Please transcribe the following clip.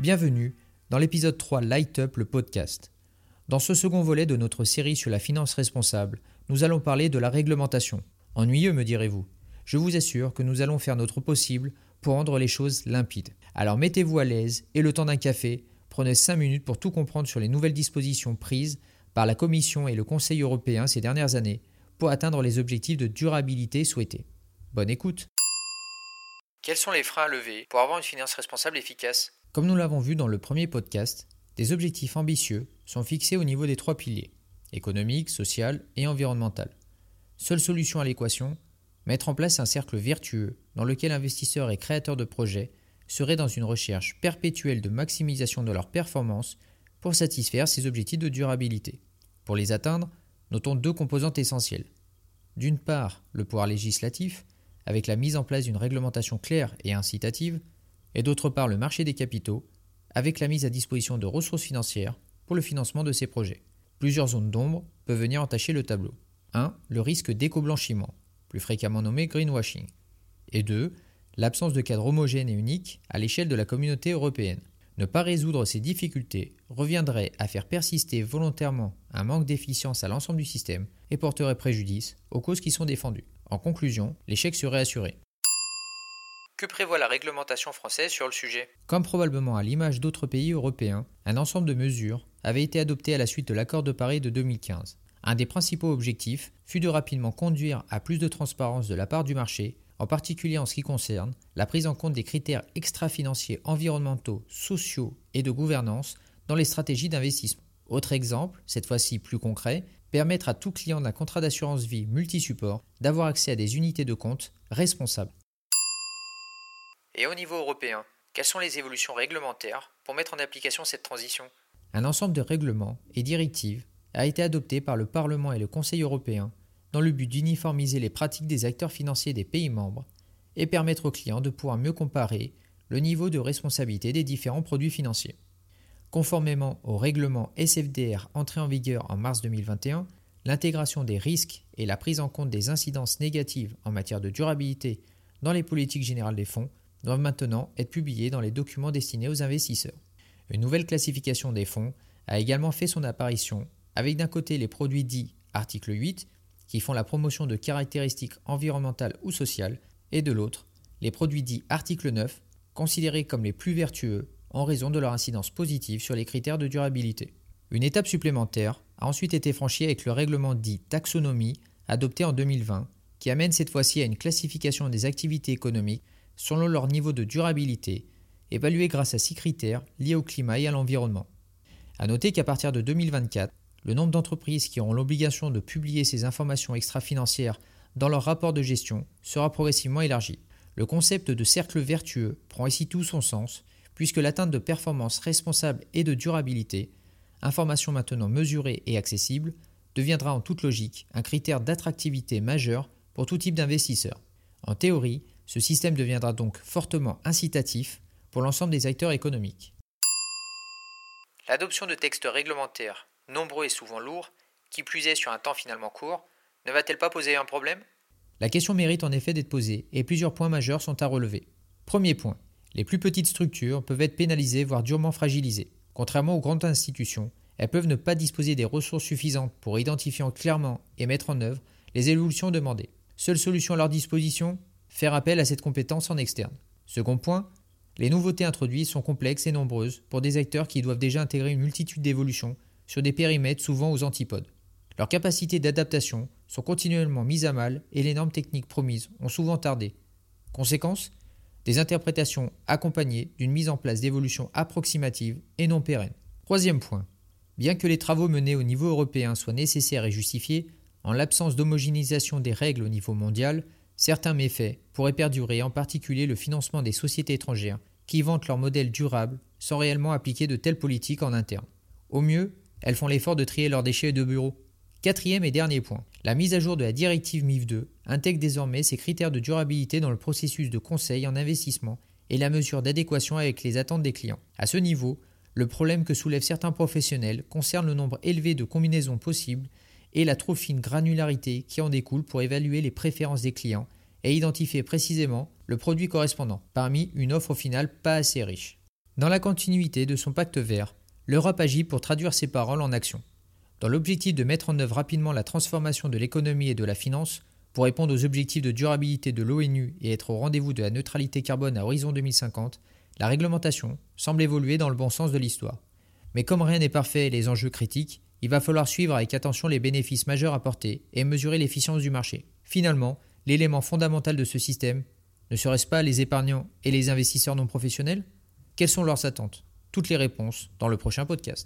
Bienvenue dans l'épisode 3 Light Up le podcast. Dans ce second volet de notre série sur la finance responsable, nous allons parler de la réglementation. Ennuyeux, me direz-vous. Je vous assure que nous allons faire notre possible pour rendre les choses limpides. Alors mettez-vous à l'aise et le temps d'un café, prenez 5 minutes pour tout comprendre sur les nouvelles dispositions prises par la Commission et le Conseil européen ces dernières années pour atteindre les objectifs de durabilité souhaités. Bonne écoute quels sont les freins à lever pour avoir une finance responsable efficace? Comme nous l'avons vu dans le premier podcast, des objectifs ambitieux sont fixés au niveau des trois piliers économique, social et environnemental. Seule solution à l'équation mettre en place un cercle vertueux dans lequel investisseurs et créateurs de projets seraient dans une recherche perpétuelle de maximisation de leur performance pour satisfaire ces objectifs de durabilité. Pour les atteindre, notons deux composantes essentielles. D'une part, le pouvoir législatif, avec la mise en place d'une réglementation claire et incitative, et d'autre part le marché des capitaux, avec la mise à disposition de ressources financières pour le financement de ces projets. Plusieurs zones d'ombre peuvent venir entacher le tableau. 1. Le risque d'éco-blanchiment, plus fréquemment nommé greenwashing. Et 2. L'absence de cadre homogène et unique à l'échelle de la communauté européenne. Ne pas résoudre ces difficultés reviendrait à faire persister volontairement un manque d'efficience à l'ensemble du système et porterait préjudice aux causes qui sont défendues. En conclusion, l'échec serait assuré. Que prévoit la réglementation française sur le sujet? Comme probablement à l'image d'autres pays européens, un ensemble de mesures avait été adopté à la suite de l'accord de Paris de 2015. Un des principaux objectifs fut de rapidement conduire à plus de transparence de la part du marché, en particulier en ce qui concerne la prise en compte des critères extra-financiers environnementaux, sociaux et de gouvernance dans les stratégies d'investissement. Autre exemple, cette fois-ci plus concret, permettre à tout client d'un contrat d'assurance vie multi-support d'avoir accès à des unités de compte responsables. Et au niveau européen, quelles sont les évolutions réglementaires pour mettre en application cette transition? Un ensemble de règlements et directives a été adopté par le Parlement et le Conseil européen dans le but d'uniformiser les pratiques des acteurs financiers des pays membres et permettre aux clients de pouvoir mieux comparer le niveau de responsabilité des différents produits financiers. Conformément au règlement SFDR entré en vigueur en mars 2021, l'intégration des risques et la prise en compte des incidences négatives en matière de durabilité dans les politiques générales des fonds doivent maintenant être publiées dans les documents destinés aux investisseurs. Une nouvelle classification des fonds a également fait son apparition avec d'un côté les produits dits article 8 qui font la promotion de caractéristiques environnementales ou sociales et de l'autre les produits dits article 9 considérés comme les plus vertueux en raison de leur incidence positive sur les critères de durabilité. Une étape supplémentaire a ensuite été franchie avec le règlement dit taxonomie adopté en 2020 qui amène cette fois-ci à une classification des activités économiques selon leur niveau de durabilité, évaluée grâce à six critères liés au climat et à l'environnement. A noter qu'à partir de 2024, le nombre d'entreprises qui auront l'obligation de publier ces informations extra-financières dans leur rapport de gestion sera progressivement élargi. Le concept de cercle vertueux prend ici tout son sens puisque l'atteinte de performances responsables et de durabilité, information maintenant mesurée et accessible, deviendra en toute logique un critère d'attractivité majeur pour tout type d'investisseur. En théorie, ce système deviendra donc fortement incitatif pour l'ensemble des acteurs économiques. L'adoption de textes réglementaires, nombreux et souvent lourds, qui plus est sur un temps finalement court, ne va-t-elle pas poser un problème? La question mérite en effet d'être posée et plusieurs points majeurs sont à relever. Premier point, les plus petites structures peuvent être pénalisées, voire durement fragilisées. Contrairement aux grandes institutions, elles peuvent ne pas disposer des ressources suffisantes pour identifier clairement et mettre en œuvre les évolutions demandées. Seule solution à leur disposition? Faire appel à cette compétence en externe. Second point, les nouveautés introduites sont complexes et nombreuses pour des acteurs qui doivent déjà intégrer une multitude d'évolutions sur des périmètres souvent aux antipodes. Leurs capacités d'adaptation sont continuellement mises à mal et les normes techniques promises ont souvent tardé. Conséquence des interprétations accompagnées d'une mise en place d'évolutions approximatives et non pérennes. Troisième point. Bien que les travaux menés au niveau européen soient nécessaires et justifiés, en l'absence d'homogénéisation des règles au niveau mondial, certains méfaits pourraient perdurer, en particulier le financement des sociétés étrangères qui vantent leur modèle durable sans réellement appliquer de telles politiques en interne. Au mieux, elles font l'effort de trier leurs déchets de bureau. Quatrième et dernier point. La mise à jour de la directive MIF 2 intègre désormais ces critères de durabilité dans le processus de conseil en investissement et la mesure d'adéquation avec les attentes des clients. À ce niveau, le problème que soulèvent certains professionnels concerne le nombre élevé de combinaisons possibles et la trop fine granularité qui en découle pour évaluer les préférences des clients et identifier précisément le produit correspondant, parmi une offre au final pas assez riche. Dans la continuité de son pacte vert, l'Europe agit pour traduire ses paroles en actions. Dans l'objectif de mettre en œuvre rapidement la transformation de l'économie et de la finance, pour répondre aux objectifs de durabilité de l'ONU et être au rendez-vous de la neutralité carbone à horizon 2050, la réglementation semble évoluer dans le bon sens de l'histoire. Mais comme rien n'est parfait et les enjeux critiques, il va falloir suivre avec attention les bénéfices majeurs apportés et mesurer l'efficience du marché. Finalement, l'élément fondamental de ce système ne serait-ce pas les épargnants et les investisseurs non professionnels? Quelles sont leurs attentes? Toutes les réponses dans le prochain podcast.